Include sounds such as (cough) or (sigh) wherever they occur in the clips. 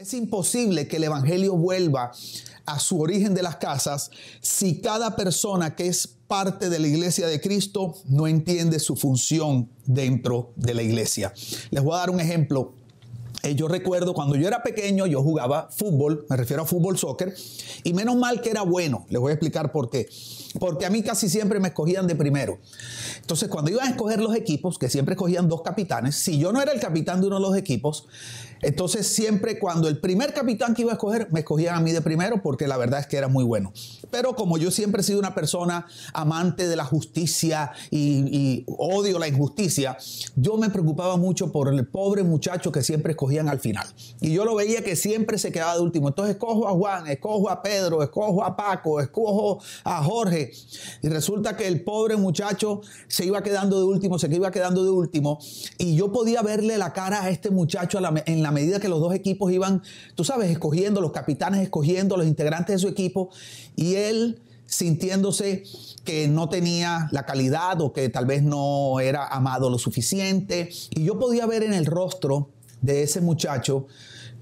Es imposible que el Evangelio vuelva a su origen de las casas si cada persona que es parte de la iglesia de Cristo no entiende su función dentro de la iglesia. Les voy a dar un ejemplo. Eh, yo recuerdo cuando yo era pequeño, yo jugaba fútbol, me refiero a fútbol soccer, y menos mal que era bueno. Les voy a explicar por qué. Porque a mí casi siempre me escogían de primero. Entonces, cuando iban a escoger los equipos, que siempre escogían dos capitanes, si yo no era el capitán de uno de los equipos, entonces siempre cuando el primer capitán que iba a escoger, me escogían a mí de primero porque la verdad es que era muy bueno. Pero como yo siempre he sido una persona amante de la justicia y, odio la injusticia, yo me preocupaba mucho por el pobre muchacho que siempre escogían al final. Y yo lo veía que siempre se quedaba de último. Entonces escojo a Juan, escojo a Pedro, escojo a Paco, escojo a Jorge. Y resulta que el pobre muchacho se iba quedando de último, se iba quedando de último. Y yo podía verle la cara a este muchacho en la medida que los dos equipos iban, tú sabes, escogiendo, los capitanes escogiendo, los integrantes de su equipo, y él sintiéndose que no tenía la calidad o que tal vez no era amado lo suficiente. Y yo podía ver en el rostro de ese muchacho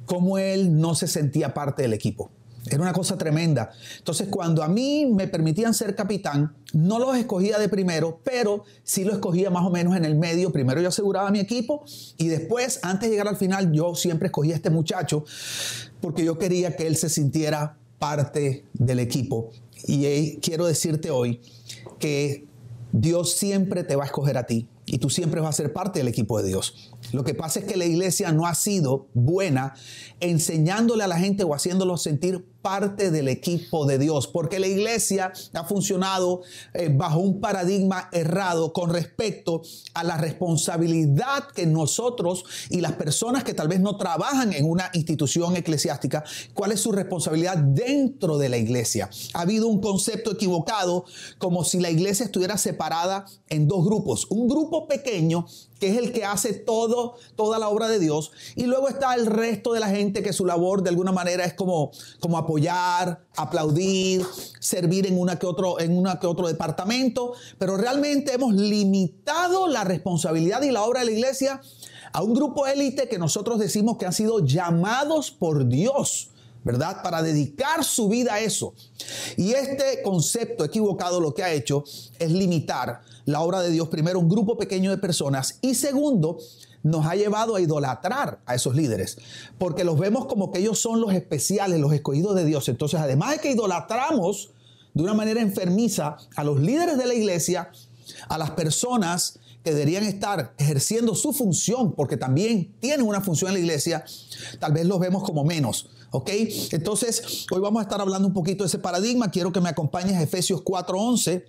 cómo él no se sentía parte del equipo. Era una cosa tremenda. Entonces, cuando a mí me permitían ser capitán, no los escogía de primero, pero sí lo escogía más o menos en el medio. Primero yo aseguraba mi equipo y después, antes de llegar al final, yo siempre escogía a este muchacho porque yo quería que él se sintiera parte del equipo. Y quiero decirte hoy que Dios siempre te va a escoger a ti y tú siempre vas a ser parte del equipo de Dios. Lo que pasa es que la iglesia no ha sido buena enseñándole a la gente o haciéndolo sentir parte del equipo de Dios, porque la iglesia ha funcionado eh, bajo un paradigma errado con respecto a la responsabilidad que nosotros y las personas que tal vez no trabajan en una institución eclesiástica, cuál es su responsabilidad dentro de la iglesia. Ha habido un concepto equivocado como si la iglesia estuviera separada en dos grupos, un grupo pequeño que es el que hace todo, toda la obra de Dios. Y luego está el resto de la gente que su labor de alguna manera es como, como apoyar, aplaudir, servir en una que otro, en una que otro departamento. Pero realmente hemos limitado la responsabilidad y la obra de la iglesia a un grupo élite que nosotros decimos que han sido llamados por Dios. ¿Verdad? Para dedicar su vida a eso. Y este concepto equivocado lo que ha hecho es limitar la obra de Dios, primero, un grupo pequeño de personas y segundo, nos ha llevado a idolatrar a esos líderes, porque los vemos como que ellos son los especiales, los escogidos de Dios. Entonces, además de que idolatramos de una manera enfermiza a los líderes de la iglesia, a las personas que deberían estar ejerciendo su función, porque también tienen una función en la iglesia, tal vez los vemos como menos. ¿Ok? Entonces, hoy vamos a estar hablando un poquito de ese paradigma. Quiero que me acompañes a Efesios 4:11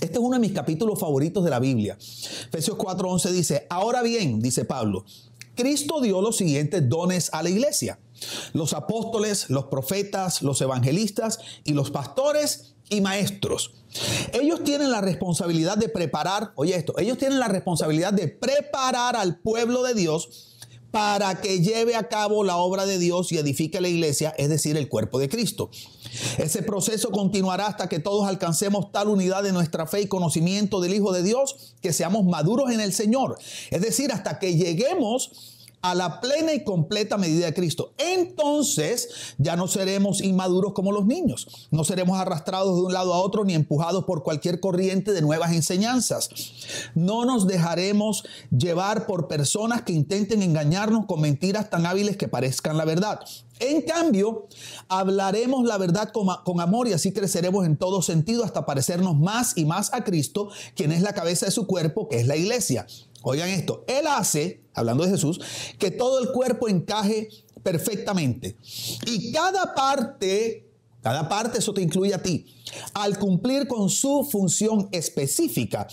este es uno de mis capítulos favoritos de la Biblia. Efesios 4:11 dice, ahora bien, dice Pablo, Cristo dio los siguientes dones a la iglesia. Los apóstoles, los profetas, los evangelistas y los pastores y maestros. Ellos tienen la responsabilidad de preparar, oye esto, ellos tienen la responsabilidad de preparar al pueblo de Dios para que lleve a cabo la obra de Dios y edifique la iglesia, es decir, el cuerpo de Cristo. Ese proceso continuará hasta que todos alcancemos tal unidad de nuestra fe y conocimiento del Hijo de Dios que seamos maduros en el Señor. Es decir, hasta que lleguemos a la plena y completa medida de Cristo. Entonces ya no seremos inmaduros como los niños. No seremos arrastrados de un lado a otro ni empujados por cualquier corriente de nuevas enseñanzas. No nos dejaremos llevar por personas que intenten engañarnos con mentiras tan hábiles que parezcan la verdad. En cambio, hablaremos la verdad con, con, amor y así creceremos en todo sentido hasta parecernos más y más a Cristo, quien es la cabeza de su cuerpo, que es la iglesia. Oigan esto, Él hace, hablando de Jesús, que todo el cuerpo encaje perfectamente. Y cada parte, cada parte, eso te incluye a ti, al cumplir con su función específica,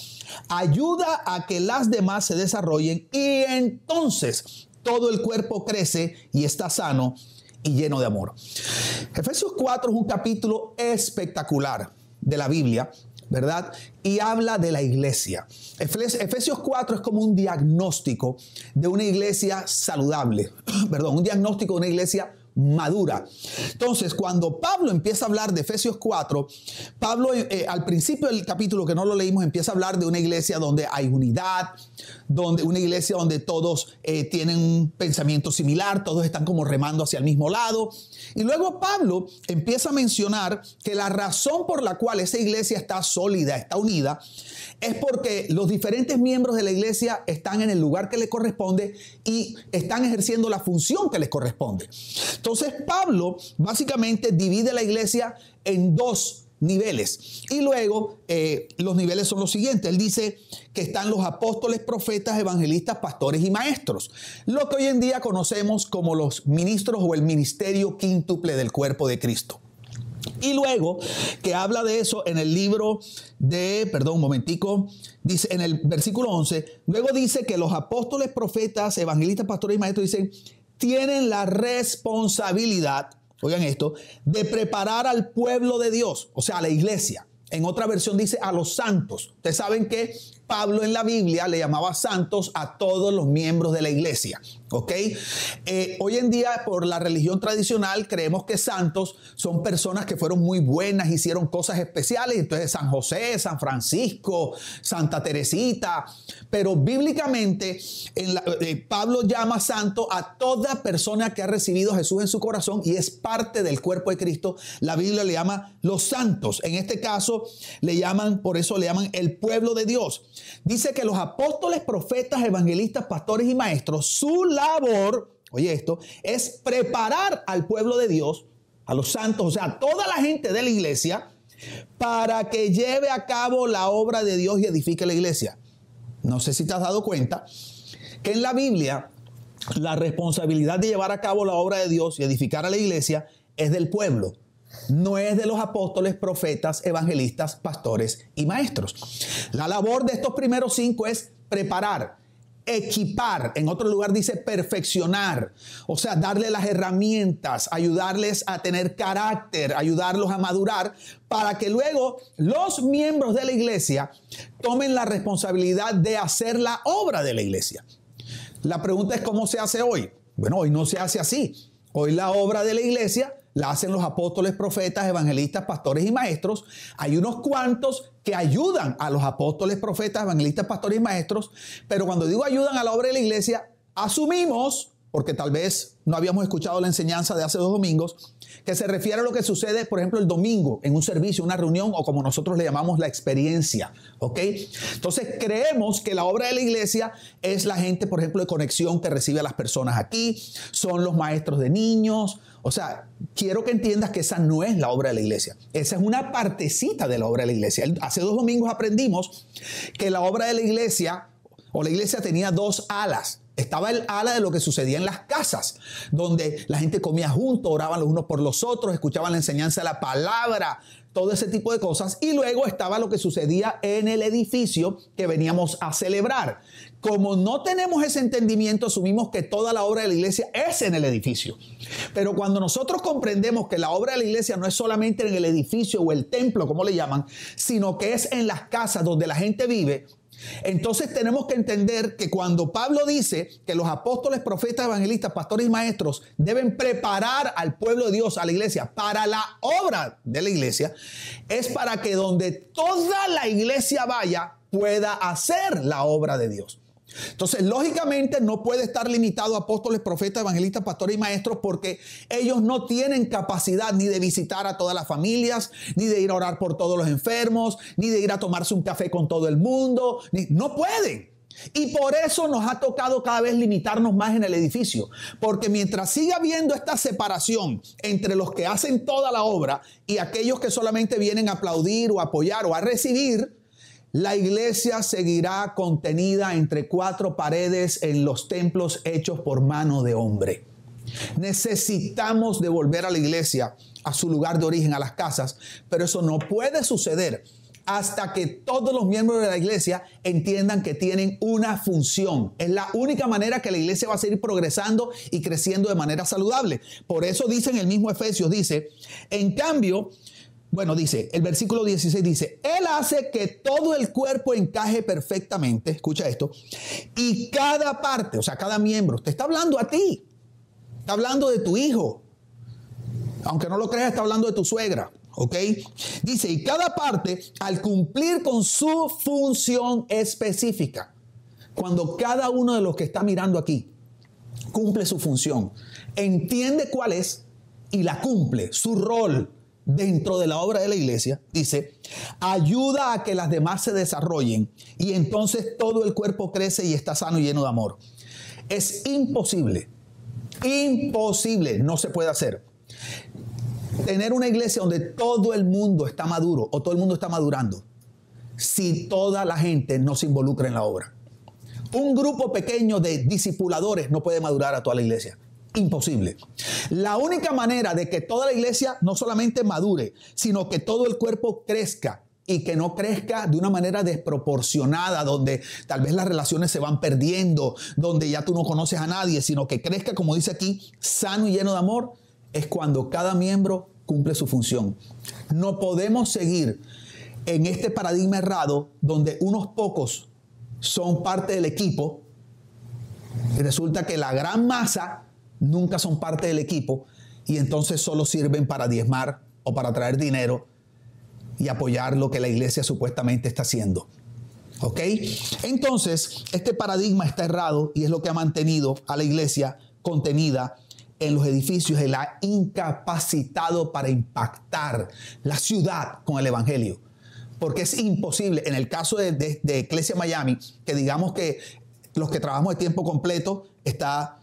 ayuda a que las demás se desarrollen y entonces todo el cuerpo crece y está sano y lleno de amor. Efesios 4 es un capítulo espectacular de la Biblia ¿verdad? Y habla de la iglesia. Efesios 4 es como un diagnóstico de una iglesia saludable, (clears throat) perdón, un diagnóstico de una iglesia madura. Entonces, cuando Pablo empieza a hablar de Efesios 4, Pablo eh, al principio del capítulo que no lo leímos empieza a hablar de una iglesia donde hay unidad, donde, una iglesia donde todos eh, tienen un pensamiento similar, todos están como remando hacia el mismo lado. Y luego Pablo empieza a mencionar que la razón por la cual esa iglesia está sólida, está unida, es porque los diferentes miembros de la iglesia están en el lugar que les corresponde y están ejerciendo la función que les corresponde. Entonces Pablo básicamente divide la iglesia en dos niveles. Y luego eh, los niveles son los siguientes. Él dice que están los apóstoles, profetas, evangelistas, pastores y maestros. Lo que hoy en día conocemos como los ministros o el ministerio quíntuple del cuerpo de Cristo. Y luego que habla de eso en el libro de, perdón, un momentico, dice en el versículo 11, luego dice que los apóstoles, profetas, evangelistas, pastores y maestros dicen, tienen la responsabilidad, oigan esto, de preparar al pueblo de Dios, o sea, a la iglesia. En otra versión dice a los santos. Ustedes saben que Pablo en la Biblia le llamaba santos a todos los miembros de la iglesia. ¿Ok? Eh, hoy en día, por la religión tradicional, creemos que santos son personas que fueron muy buenas, hicieron cosas especiales. Entonces, San José, San Francisco, Santa Teresita. Pero bíblicamente, en eh, Pablo llama santo a toda persona que ha recibido a Jesús en su corazón y es parte del cuerpo de Cristo. La Biblia le llama los santos. En este caso, le llaman, por eso le llaman el pueblo de Dios. Dice que los apóstoles, profetas, evangelistas, pastores y maestros, su labor, oye esto, es preparar al pueblo de Dios, a los santos, o sea, toda la gente de la iglesia, para que lleve a cabo la obra de Dios y edifique la iglesia. No sé si te has dado cuenta que en la Biblia la responsabilidad de llevar a cabo la obra de Dios y edificar a la iglesia es del pueblo no es de los apóstoles, profetas, evangelistas, pastores y maestros. La labor de estos primeros cinco es preparar, equipar, en otro lugar dice perfeccionar, o sea, darle las herramientas, ayudarles a tener carácter, ayudarlos a madurar, para que luego los miembros de la iglesia tomen la responsabilidad de hacer la obra de la iglesia. La pregunta es cómo se hace hoy. Bueno, hoy no se hace así. Hoy la obra de la iglesia la hacen los apóstoles, profetas, evangelistas, pastores y maestros. Hay unos cuantos que ayudan a los apóstoles, profetas, evangelistas, pastores y maestros, pero cuando digo ayudan a la obra de la iglesia, asumimos, porque tal vez no habíamos escuchado la enseñanza de hace dos domingos, que se refiere a lo que sucede, por ejemplo, el domingo en un servicio, una reunión o como nosotros le llamamos la experiencia. ¿Ok? Entonces creemos que la obra de la iglesia es la gente, por ejemplo, de conexión que recibe a las personas aquí, son los maestros de niños. O sea, quiero que entiendas que esa no es la obra de la iglesia. Esa es una partecita de la obra de la iglesia. Hace dos domingos aprendimos que la obra de la iglesia o la iglesia tenía dos alas. Estaba el ala de lo que sucedía en las casas, donde la gente comía juntos, oraban los unos por los otros, escuchaban la enseñanza de la palabra, todo ese tipo de cosas. Y luego estaba lo que sucedía en el edificio que veníamos a celebrar. Como no tenemos ese entendimiento, asumimos que toda la obra de la iglesia es en el edificio. Pero cuando nosotros comprendemos que la obra de la iglesia no es solamente en el edificio o el templo, como le llaman, sino que es en las casas donde la gente vive, entonces tenemos que entender que cuando Pablo dice que los apóstoles, profetas, evangelistas, pastores y maestros deben preparar al pueblo de Dios, a la iglesia, para la obra de la iglesia, es para que donde toda la iglesia vaya pueda hacer la obra de Dios. Entonces, lógicamente no puede estar limitado a apóstoles, profetas, evangelistas, pastores y maestros porque ellos no tienen capacidad ni de visitar a todas las familias, ni de ir a orar por todos los enfermos, ni de ir a tomarse un café con todo el mundo. No pueden. Y por eso nos ha tocado cada vez limitarnos más en el edificio. Porque mientras siga habiendo esta separación entre los que hacen toda la obra y aquellos que solamente vienen a aplaudir o apoyar o a recibir, la iglesia seguirá contenida entre cuatro paredes en los templos hechos por mano de hombre. Necesitamos devolver a la iglesia a su lugar de origen, a las casas, pero eso no puede suceder hasta que todos los miembros de la iglesia entiendan que tienen una función. Es la única manera que la iglesia va a seguir progresando y creciendo de manera saludable. Por eso dice en el mismo Efesios, dice, en cambio, bueno, dice, el versículo 16 dice, Él hace que todo el cuerpo encaje perfectamente, escucha esto, y cada parte, o sea, cada miembro, te está hablando a ti, está hablando de tu hijo, aunque no lo creas, está hablando de tu suegra, ¿ok? Dice, y cada parte, al cumplir con su función específica, Cuando cada uno de los que está mirando aquí cumple su función, entiende cuál es y la cumple, su rol dentro de la obra de la iglesia, dice, ayuda a que las demás se desarrollen y entonces todo el cuerpo crece y está sano y lleno de amor. Es imposible, imposible, no se puede hacer. Tener una iglesia donde todo el mundo está maduro o todo el mundo está madurando si toda la gente no se involucra en la obra. Un grupo pequeño de discipuladores no puede madurar a toda la iglesia. Imposible. La única manera de que toda la iglesia no solamente madure, sino que todo el cuerpo crezca y que no crezca de una manera desproporcionada, donde tal vez las relaciones se van perdiendo, donde ya tú no conoces a nadie, sino que crezca, como dice aquí, sano y lleno de amor, es cuando cada miembro cumple su función. No podemos seguir en este paradigma errado donde unos pocos son parte del equipo y resulta que la gran masa nunca son parte del equipo y entonces solo sirven para diezmar o para traer dinero y apoyar lo que la iglesia supuestamente está haciendo. ¿Ok? Entonces, este paradigma está errado y es lo que ha mantenido a la iglesia contenida en los edificios y la ha incapacitado para impactar la ciudad con el Evangelio. Porque es imposible, en el caso de, de, Iglesia Miami, que digamos que los que trabajamos de tiempo completo está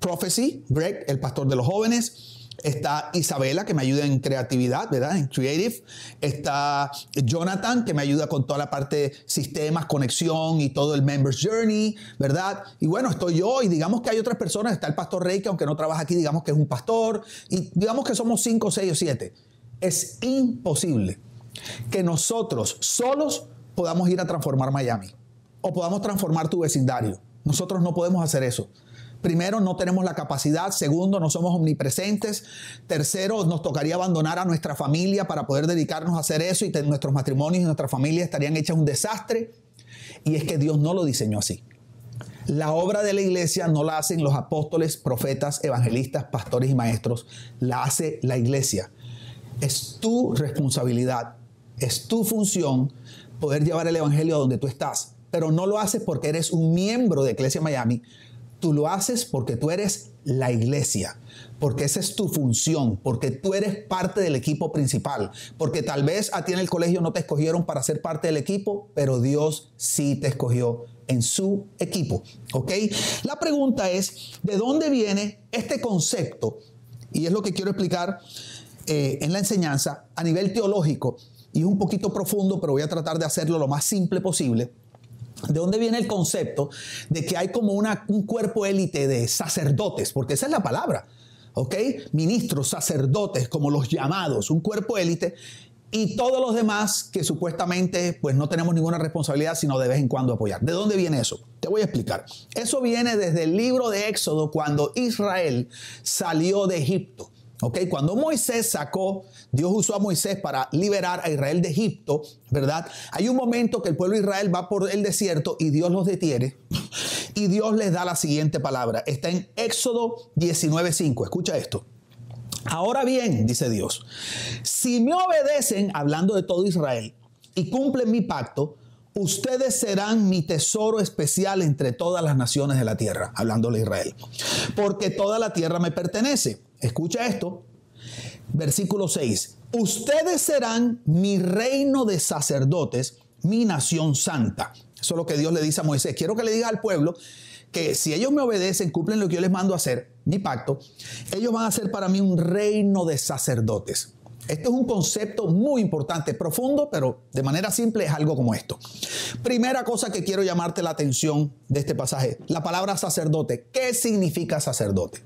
Prophecy, Greg, el pastor de los jóvenes. Está Isabela, que me ayuda en creatividad, ¿verdad? En creative. Está Jonathan, que me ayuda con toda la parte de sistemas, conexión y todo el members journey, ¿verdad? Y bueno, estoy yo y digamos que hay otras personas. Está el pastor Rey, que aunque no trabaja aquí, digamos que es un pastor. Y digamos que somos cinco, seis o siete. Es imposible que nosotros solos podamos ir a transformar Miami o podamos transformar tu vecindario. Nosotros no podemos hacer eso. Primero, no tenemos la capacidad. Segundo, no somos omnipresentes. Tercero, nos tocaría abandonar a nuestra familia para poder dedicarnos a hacer eso y nuestros matrimonios y nuestra familia estarían hechas un desastre. Y es que Dios no lo diseñó así. La obra de la iglesia no la hacen los apóstoles, profetas, evangelistas, pastores y maestros. La hace la iglesia. Es tu responsabilidad, es tu función poder llevar el evangelio a donde tú estás. Pero no lo haces porque eres un miembro de Iglesia Miami, Tú lo haces porque tú eres la iglesia, porque esa es tu función, porque tú eres parte del equipo principal, porque tal vez a ti en el colegio no te escogieron para ser parte del equipo, pero Dios sí te escogió en su equipo. ¿Ok? La pregunta es, ¿de dónde viene este concepto? Y es lo que quiero explicar eh, en la enseñanza a nivel teológico. Y es un poquito profundo, pero voy a tratar de hacerlo lo más simple posible. ¿De dónde viene el concepto de que hay como una, un cuerpo élite de sacerdotes? Porque esa es la palabra, ¿ok? Ministros, sacerdotes, como los llamados, un cuerpo élite, y todos los demás que supuestamente pues no tenemos ninguna responsabilidad sino de vez en cuando apoyar. ¿De dónde viene eso? Te voy a explicar. Eso viene desde el libro de Éxodo cuando Israel salió de Egipto. Cuando Moisés sacó, Dios usó a Moisés para liberar a Israel de Egipto, ¿verdad? Hay un momento que el pueblo de Israel va por el desierto y Dios los detiene y Dios les da la siguiente palabra. Está en Éxodo 19:5. Escucha esto. Ahora bien, dice Dios, si me obedecen, hablando de todo Israel, y cumplen mi pacto, ustedes serán mi tesoro especial entre todas las naciones de la tierra, hablando de Israel, porque toda la tierra me pertenece. Escucha esto. Versículo 6. Ustedes serán mi reino de sacerdotes, mi nación santa. Eso es lo que Dios le dice a Moisés. Quiero que le diga al pueblo que si ellos me obedecen, cumplen lo que yo les mando a hacer, mi pacto, ellos van a ser para mí un reino de sacerdotes. Este es un concepto muy importante, profundo, pero de manera simple es algo como esto. Primera cosa que quiero llamarte la atención de este pasaje, la palabra sacerdote. ¿Qué significa sacerdote?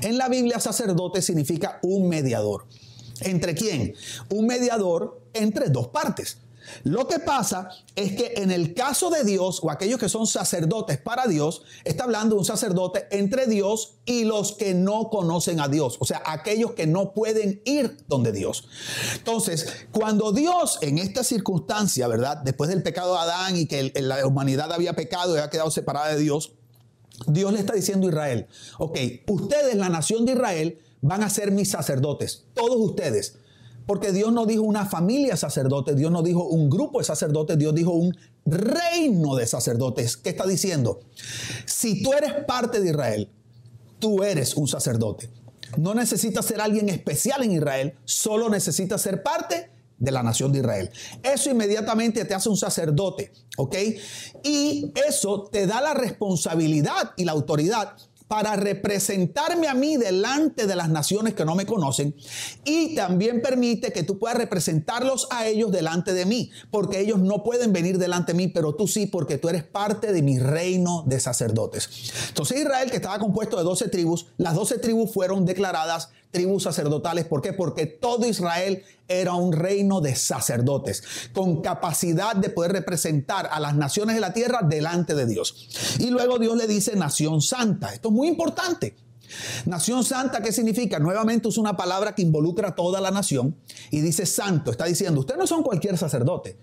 En la Biblia sacerdote significa un mediador. ¿Entre quién? Un mediador entre dos partes. Lo que pasa es que en el caso de Dios o aquellos que son sacerdotes para Dios, está hablando de un sacerdote entre Dios y los que no conocen a Dios, o sea, aquellos que no pueden ir donde Dios. Entonces, cuando Dios en esta circunstancia, ¿verdad? Después del pecado de Adán y que la humanidad había pecado y había quedado separada de Dios, Dios le está diciendo a Israel, ok, ustedes, la nación de Israel, van a ser mis sacerdotes, todos ustedes. Porque Dios no dijo una familia de sacerdotes, Dios no dijo un grupo de sacerdotes, Dios dijo un reino de sacerdotes. ¿Qué está diciendo? Si tú eres parte de Israel, tú eres un sacerdote. No necesitas ser alguien especial en Israel, solo necesitas ser parte de la nación de Israel. Eso inmediatamente te hace un sacerdote, ¿ok? Y eso te da la responsabilidad y la autoridad para representarme a mí delante de las naciones que no me conocen y también permite que tú puedas representarlos a ellos delante de mí, porque ellos no pueden venir delante de mí, pero tú sí, porque tú eres parte de mi reino de sacerdotes. Entonces Israel, que estaba compuesto de 12 tribus, las 12 tribus fueron declaradas tribus sacerdotales. ¿Por qué? Porque todo Israel era un reino de sacerdotes, con capacidad de poder representar a las naciones de la tierra delante de Dios. Y luego Dios le dice nación santa. Esto es muy importante. Nación santa, ¿qué significa? Nuevamente es una palabra que involucra a toda la nación y dice santo. Está diciendo, ustedes no son cualquier sacerdote.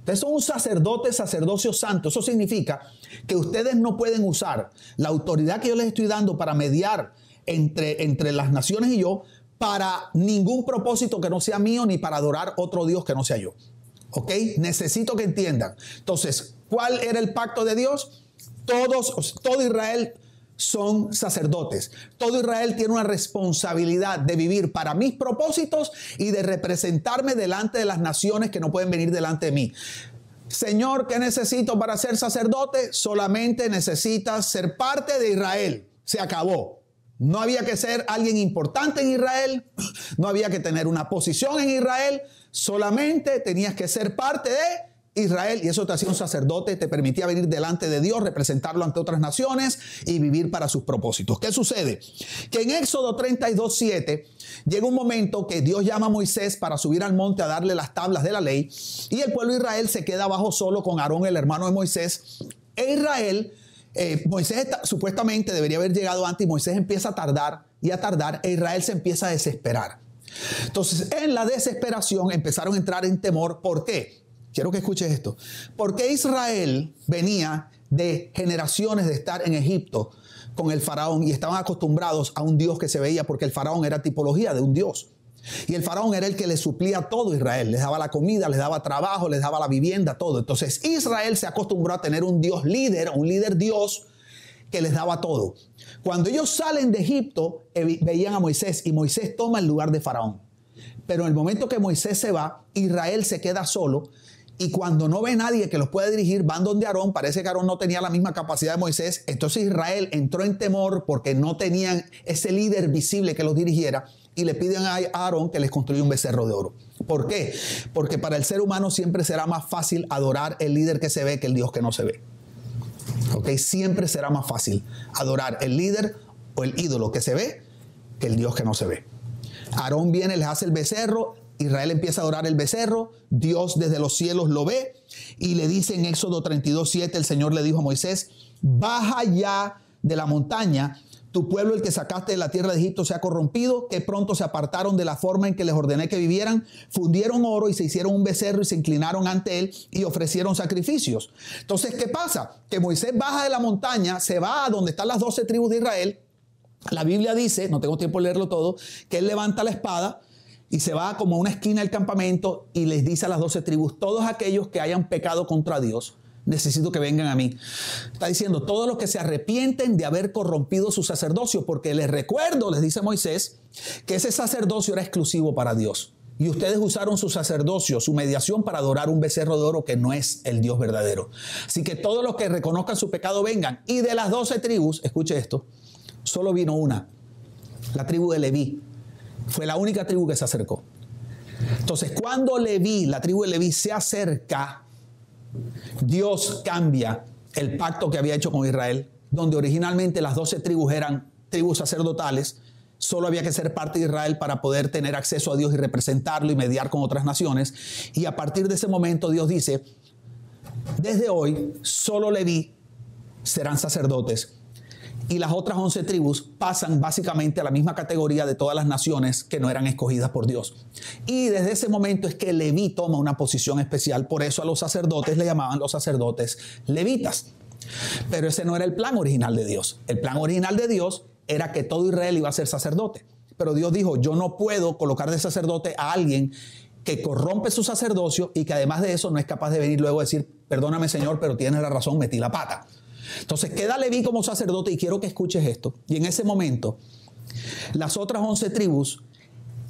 Ustedes son un sacerdote, sacerdocio santo. Eso significa que ustedes no pueden usar la autoridad que yo les estoy dando para mediar entre, entre las naciones y yo para ningún propósito que no sea mío ni para adorar otro Dios que no sea yo. ¿Ok? Necesito que entiendan. Entonces, ¿cuál era el pacto de Dios? Todos, todo Israel son sacerdotes. Todo Israel tiene una responsabilidad de vivir para mis propósitos y de representarme delante de las naciones que no pueden venir delante de mí. Señor, ¿qué necesito para ser sacerdote? Solamente necesitas ser parte de Israel. Se acabó. No había que ser alguien importante en Israel, no había que tener una posición en Israel, solamente tenías que ser parte de Israel y eso te hacía un sacerdote, te permitía venir delante de Dios, representarlo ante otras naciones y vivir para sus propósitos. ¿Qué sucede? Que en Éxodo 32, 7 llega un momento que Dios llama a Moisés para subir al monte a darle las tablas de la ley y el pueblo de Israel se queda abajo solo con Aarón, el hermano de Moisés. E Israel eh, Moisés supuestamente debería haber llegado antes y Moisés empieza a tardar y a tardar e Israel se empieza a desesperar. Entonces, en la desesperación empezaron a entrar en temor. ¿Por qué? Quiero que escuches esto. Porque Israel venía de generaciones de estar en Egipto con el faraón y estaban acostumbrados a un Dios que se veía porque el faraón era tipología de un Dios. Y el faraón era el que le suplía todo a Israel. Les daba la comida, les daba trabajo, les daba la vivienda, todo. Entonces Israel se acostumbró a tener un Dios líder, un líder Dios que les daba todo. Cuando ellos salen de Egipto, veían a Moisés y Moisés toma el lugar de faraón. Pero en el momento que Moisés se va, Israel se queda solo y cuando no ve nadie que los pueda dirigir, van donde Aarón. Parece que Aarón no tenía la misma capacidad de Moisés. Entonces Israel entró en temor porque no tenían ese líder visible que los dirigiera y le piden a Aarón que les construya un becerro de oro. ¿Por qué? Porque para el ser humano siempre será más fácil adorar el líder que se ve que el Dios que no se ve. ¿Ok? Siempre será más fácil adorar el líder o el ídolo que se ve que el Dios que no se ve. Aarón viene, les hace el becerro, Israel empieza a adorar el becerro, Dios desde los cielos lo ve y le dice en Éxodo 32, 7, el Señor le dijo a Moisés, baja ya de la montaña tu pueblo, el que sacaste de la tierra de Egipto, se ha corrompido, que pronto se apartaron de la forma en que les ordené que vivieran, fundieron oro y se hicieron un becerro y se inclinaron ante él y ofrecieron sacrificios. Entonces, ¿qué pasa? Que Moisés baja de la montaña, se va a donde están las doce tribus de Israel. La Biblia dice, no tengo tiempo de leerlo todo, que él levanta la espada y se va como a una esquina del campamento y les dice a las doce tribus, todos aquellos que hayan pecado contra Dios, necesito que vengan a mí. Está diciendo, todos los que se arrepienten de haber corrompido su sacerdocio, porque les recuerdo, les dice Moisés, que ese sacerdocio era exclusivo para Dios. Y ustedes usaron su sacerdocio, su mediación para adorar un becerro de oro que no es el Dios verdadero. Así que todos los que reconozcan su pecado vengan. Y de las doce tribus, escuche esto, solo vino una, la tribu de Leví. Fue la única tribu que se acercó. Entonces, cuando Leví, la tribu de Leví se acerca, Dios cambia el pacto que había hecho con Israel, donde originalmente las doce tribus eran tribus sacerdotales, solo había que ser parte de Israel para poder tener acceso a Dios y representarlo y mediar con otras naciones. Y a partir de ese momento Dios dice, desde hoy solo Leví serán sacerdotes y las otras once tribus pasan básicamente a la misma categoría de todas las naciones que no eran escogidas por Dios. Y desde ese momento es que Leví toma una posición especial, por eso a los sacerdotes le llamaban los sacerdotes levitas. Pero ese no era el plan original de Dios. El plan original de Dios era que todo Israel iba a ser sacerdote. pero Dios dijo, yo no puedo colocar de sacerdote a alguien que corrompe su sacerdocio y que además de eso no es capaz de venir luego a decir, perdóname Señor, pero tienes la razón, metí la pata. Entonces queda Leví como sacerdote y quiero que escuches esto. Y en ese momento, las otras once tribus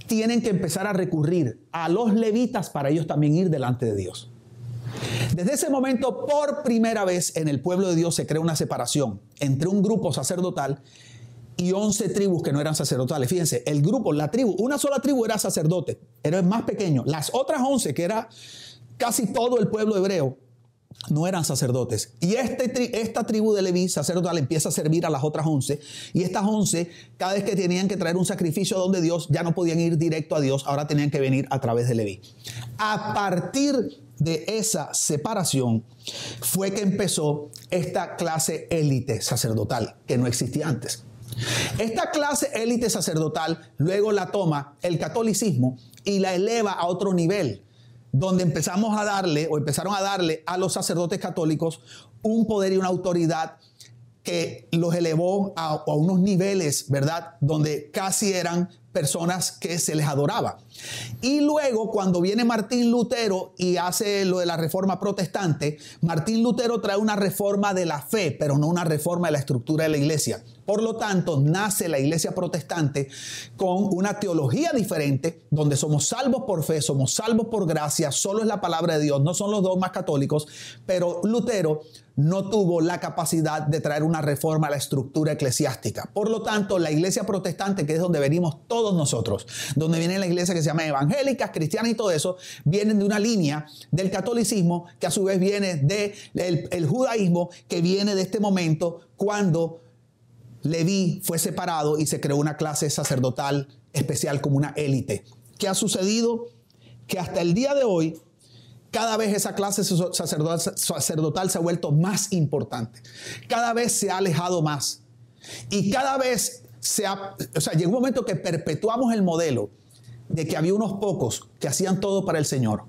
tienen que empezar a recurrir a los levitas para ellos también ir delante de Dios. Desde ese momento, por primera vez en el pueblo de Dios se crea una separación entre un grupo sacerdotal y 11 tribus que no eran sacerdotales. Fíjense, el grupo, la tribu, una sola tribu era sacerdote, era más pequeño. Las otras 11, que era casi todo el pueblo hebreo, no eran sacerdotes. Y este, esta tribu de Leví, sacerdotal, empieza a servir a las otras 11. Y estas 11, cada vez que tenían que traer un sacrificio donde Dios, ya no podían ir directo a Dios, ahora tenían que venir a través de Leví. A partir de esa separación fue que empezó esta clase élite sacerdotal, que no existía antes. Esta clase élite sacerdotal luego la toma el catolicismo y la eleva a otro nivel, donde empezamos a darle o empezaron a darle a los sacerdotes católicos un poder y una autoridad que los elevó a, unos niveles, ¿verdad? Donde casi eran personas que se les adoraba. Y luego cuando viene Martín Lutero y hace lo de la reforma protestante, Martín Lutero trae una reforma de la fe, pero no una reforma de la estructura de la iglesia. Por lo tanto, nace la iglesia protestante con una teología diferente, donde somos salvos por fe, somos salvos por gracia, solo es la palabra de Dios, no son los dogmas católicos, pero Lutero no tuvo la capacidad de traer una reforma a la estructura eclesiástica. Por lo tanto, la iglesia protestante, que es donde venimos todos nosotros, donde viene la iglesia que se llama evangélicas, cristianas y todo eso, vienen de una línea del catolicismo que a su vez viene del de el judaísmo, que viene de este momento cuando Leví fue separado y se creó una clase sacerdotal especial como una élite. ¿Qué ha sucedido? Que hasta el día de hoy cada vez esa clase sacerdotal se ha vuelto más importante. Cada vez se ha alejado más. Y cada vez se ha, o sea, un momento que perpetuamos el modelo de que había unos pocos que hacían todo para el Señor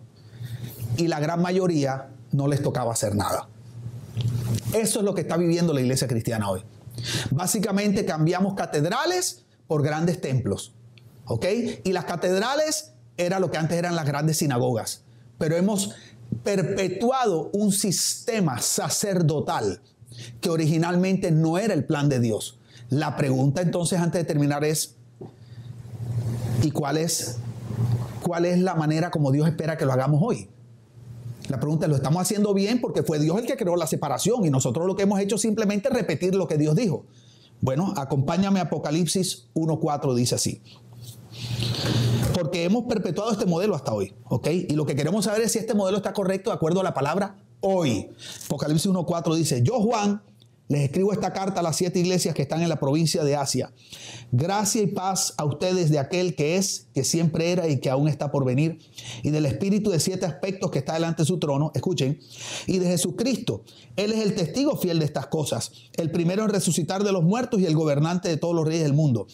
y la gran mayoría no les tocaba hacer nada. Eso es lo que está viviendo la iglesia cristiana hoy. Básicamente cambiamos catedrales por grandes templos. ¿Ok? Y las catedrales era lo que antes eran las grandes sinagogas pero hemos perpetuado un sistema sacerdotal que originalmente no era el plan de Dios. La pregunta entonces antes de terminar es, ¿y cuál es, cuál es la manera como Dios espera que lo hagamos hoy? La pregunta es, ¿lo estamos haciendo bien? Porque fue Dios el que creó la separación y nosotros lo que hemos hecho es simplemente repetir lo que Dios dijo. Bueno, acompáñame a Apocalipsis 1.4, dice así porque hemos perpetuado este modelo hasta hoy, ¿ok? Y lo que queremos saber es si este modelo está correcto de acuerdo a la palabra hoy. Apocalipsis 1.4 dice, yo Juan les escribo esta carta a las siete iglesias que están en la provincia de Asia. Gracia y paz a ustedes de aquel que es, que siempre era y que aún está por venir, y del Espíritu de siete aspectos que está delante de su trono, escuchen, y de Jesucristo. Él es el testigo fiel de estas cosas, el primero en resucitar de los muertos y el gobernante de todos los reyes del mundo.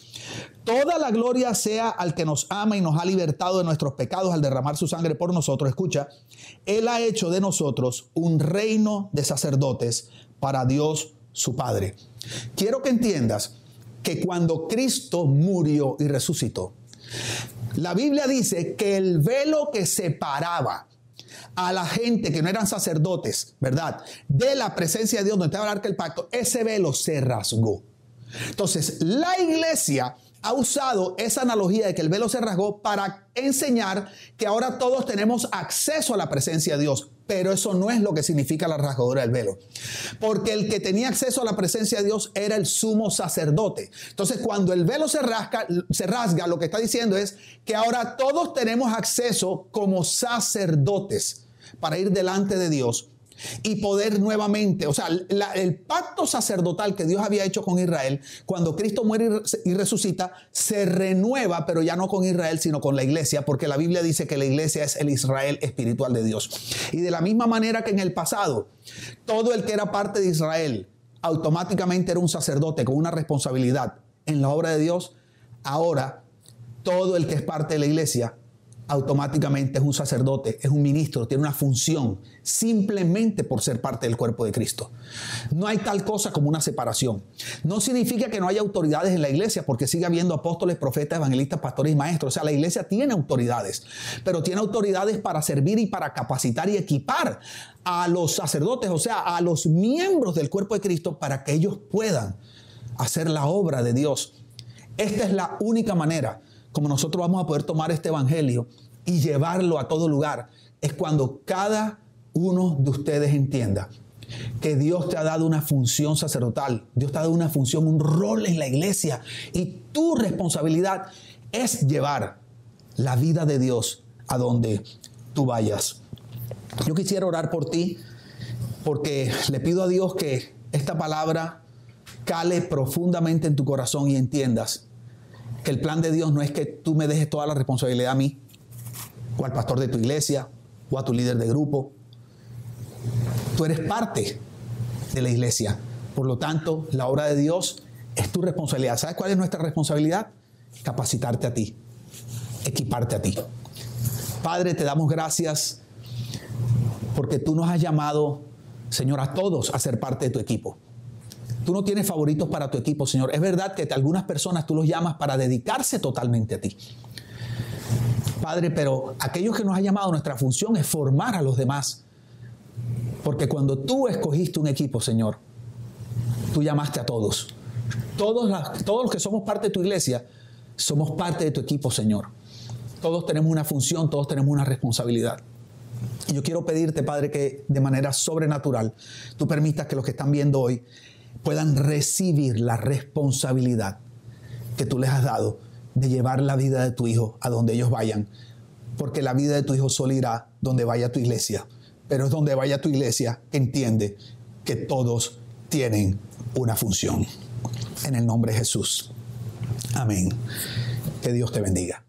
Toda la gloria sea al que nos ama y nos ha libertado de nuestros pecados al derramar su sangre por nosotros. Escucha, Él ha hecho de nosotros un reino de sacerdotes para Dios su Padre. Quiero que entiendas que cuando Cristo murió y resucitó, la Biblia dice que el velo que separaba a la gente que no eran sacerdotes, ¿verdad? De la presencia de Dios donde estaba el arca del pacto, ese velo se rasgó. Entonces, la iglesia ha usado esa analogía de que el velo se rasgó para enseñar que ahora todos tenemos acceso a la presencia de Dios. Pero eso no es lo que significa la rasgadura del velo. Porque el que tenía acceso a la presencia de Dios era el sumo sacerdote. Entonces, cuando el velo se rasga, se rasga, lo que está diciendo es que ahora todos tenemos acceso como sacerdotes para ir delante de Dios y poder nuevamente, o sea, el pacto sacerdotal que Dios había hecho con Israel, cuando Cristo muere y resucita, se renueva, pero ya no con Israel, sino con la iglesia, porque la Biblia dice que la iglesia es el Israel espiritual de Dios. Y de la misma manera que en el pasado, todo el que era parte de Israel automáticamente era un sacerdote con una responsabilidad en la obra de Dios, ahora todo el que es parte de la iglesia automáticamente es un sacerdote, es un ministro, tiene una función, simplemente por ser parte del cuerpo de Cristo. No hay tal cosa como una separación. No significa que no haya autoridades en la iglesia, porque sigue habiendo apóstoles, profetas, evangelistas, pastores y maestros. O sea, la iglesia tiene autoridades, pero tiene autoridades para servir y para capacitar y equipar a los sacerdotes, o sea, a los miembros del cuerpo de Cristo, para que ellos puedan hacer la obra de Dios. Esta es la única manera como nosotros vamos a poder tomar este evangelio y llevarlo a todo lugar, es cuando cada uno de ustedes entienda que Dios te ha dado una función sacerdotal, Dios te ha dado una función, un rol en la iglesia y tu responsabilidad es llevar la vida de Dios a donde tú vayas. Yo quisiera orar por ti porque le pido a Dios que esta palabra cale profundamente en tu corazón y entiendas que el plan de Dios no es que tú me dejes toda la responsabilidad a mí, o al pastor de tu iglesia, o a tu líder de grupo. Tú eres parte de la iglesia. Por lo tanto, la obra de Dios es tu responsabilidad. ¿Sabes cuál es nuestra responsabilidad? Capacitarte a ti, equiparte a ti. Padre, te damos gracias porque tú nos has llamado, Señor, a todos a ser parte de tu equipo. Tú no tienes favoritos para tu equipo, Señor. Es verdad que algunas personas tú los llamas para dedicarse totalmente a ti. Padre, pero aquellos que nos han llamado, nuestra función es formar a los demás. Porque cuando tú escogiste un equipo, Señor, tú llamaste a todos. Todos, todos los que somos parte de tu iglesia, somos parte de tu equipo, Señor. Todos tenemos una función, todos tenemos una responsabilidad. Y yo quiero pedirte, Padre, que de manera sobrenatural tú permitas que los que están viendo hoy puedan recibir la responsabilidad que tú les has dado de llevar la vida de tu hijo a donde ellos vayan. Porque la vida de tu hijo solo irá donde vaya tu iglesia. Pero es donde vaya tu iglesia que entiende que todos tienen una función. En el nombre de Jesús. Amén. Que Dios te bendiga.